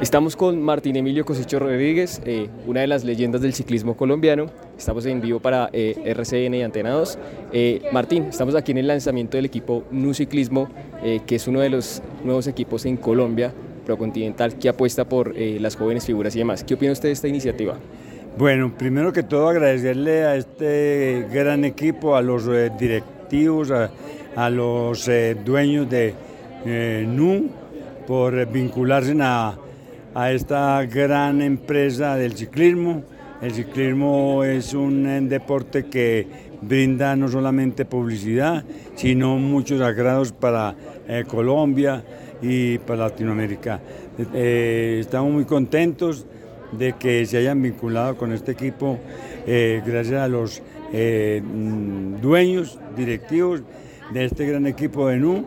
Estamos con Martín Emilio Cosecho Rodríguez, eh, una de las leyendas del ciclismo colombiano. Estamos en vivo para eh, RCN y Antena 2. Eh, Martín, estamos aquí en el lanzamiento del equipo Nu Ciclismo, que es uno de los nuevos equipos en Colombia, Procontinental, que apuesta por las jóvenes figuras y demás. ¿Qué opina usted de esta iniciativa? Bueno, primero que todo agradecerle a este gran equipo, a los directivos, a, a los dueños de NU por vincularse a, a esta gran empresa del ciclismo. El ciclismo es un eh, deporte que brinda no solamente publicidad, sino muchos agrados para eh, Colombia y para Latinoamérica. Eh, estamos muy contentos de que se hayan vinculado con este equipo gracias a los mm, dueños, directivos de este gran equipo de NU.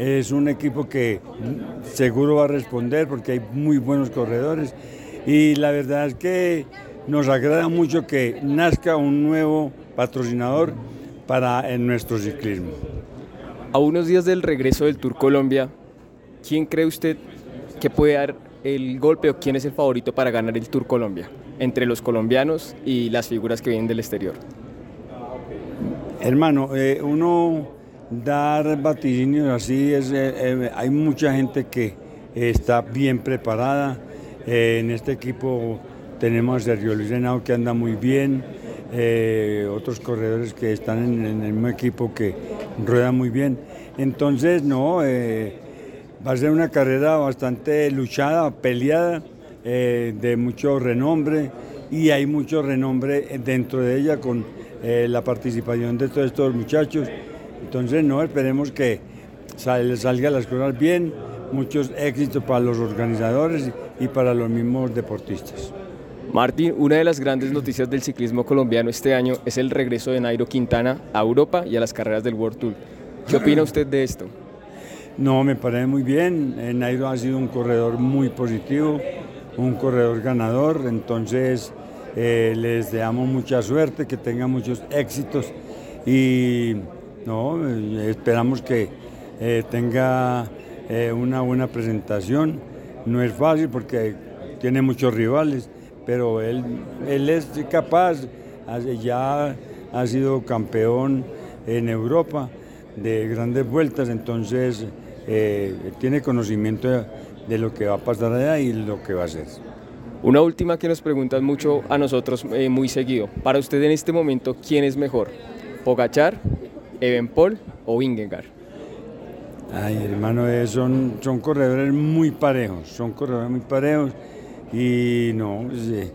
Es un equipo que seguro va a responder porque hay muy buenos corredores y la verdad es que nos agrada mucho que nazca un nuevo patrocinador para en nuestro ciclismo. A unos días del regreso del Tour Colombia, ¿quién cree usted que puede dar el golpe o quién es el favorito para ganar el Tour Colombia entre los colombianos y las figuras que vienen del exterior? Hermano, eh, uno dar vaticinios así, es, eh, eh, hay mucha gente que está bien preparada. Eh, en este equipo tenemos a Sergio Luis Henao que anda muy bien, otros corredores que están en, en el mismo equipo que ruedan muy bien. Entonces, no, va a ser una carrera bastante luchada, peleada, de mucho renombre y hay mucho renombre dentro de ella con la participación de todos estos muchachos. Entonces, no, esperemos que sal- salgan las cosas bien, muchos éxitos para los organizadores y para los mismos deportistas. Martín, una de las grandes noticias del ciclismo colombiano este año es el regreso de Nairo Quintana a Europa y a las carreras del World Tour. ¿Qué opina usted de esto? No, me parece muy bien. Eh, Nairo ha sido un corredor muy positivo, un corredor ganador, entonces eh, les deseamos mucha suerte, que tenga muchos éxitos y no, eh, esperamos que eh, tenga eh, una buena presentación. No es fácil porque tiene muchos rivales, pero él, él es capaz, ya ha sido campeón en Europa de grandes vueltas, entonces tiene conocimiento de, lo que va a pasar allá y lo que va a hacer. Una última que nos preguntan mucho a nosotros muy seguido. Para usted en este momento, ¿quién es mejor? ¿Pogachar, Evenpol o Vingegaard? Ay, hermano, eh, son, son corredores muy parejos, son corredores muy parejos y no, pues, eh,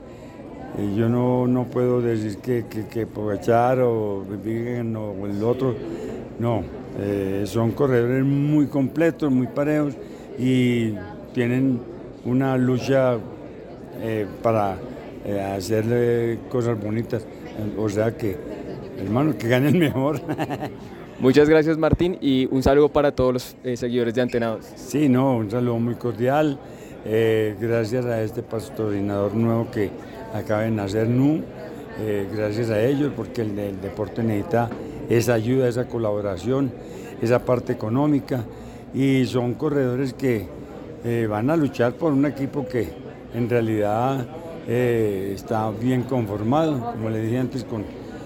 eh, yo no, no puedo decir que, que, que Pogachar o o el otro, no, son corredores muy completos, muy parejos y tienen una lucha para hacerle cosas bonitas, o sea que, hermano, que gane el mejor. Muchas gracias Martín y un saludo para todos los eh, seguidores de Antenados. Sí, no, un saludo muy cordial. eh, gracias a este patrocinador nuevo que acaba de nacer NU. eh, gracias a ellos, porque el, el deporte necesita esa ayuda, esa colaboración, esa parte económica. Y son corredores que van a luchar por un equipo que en realidad está bien conformado, como le dije antes, con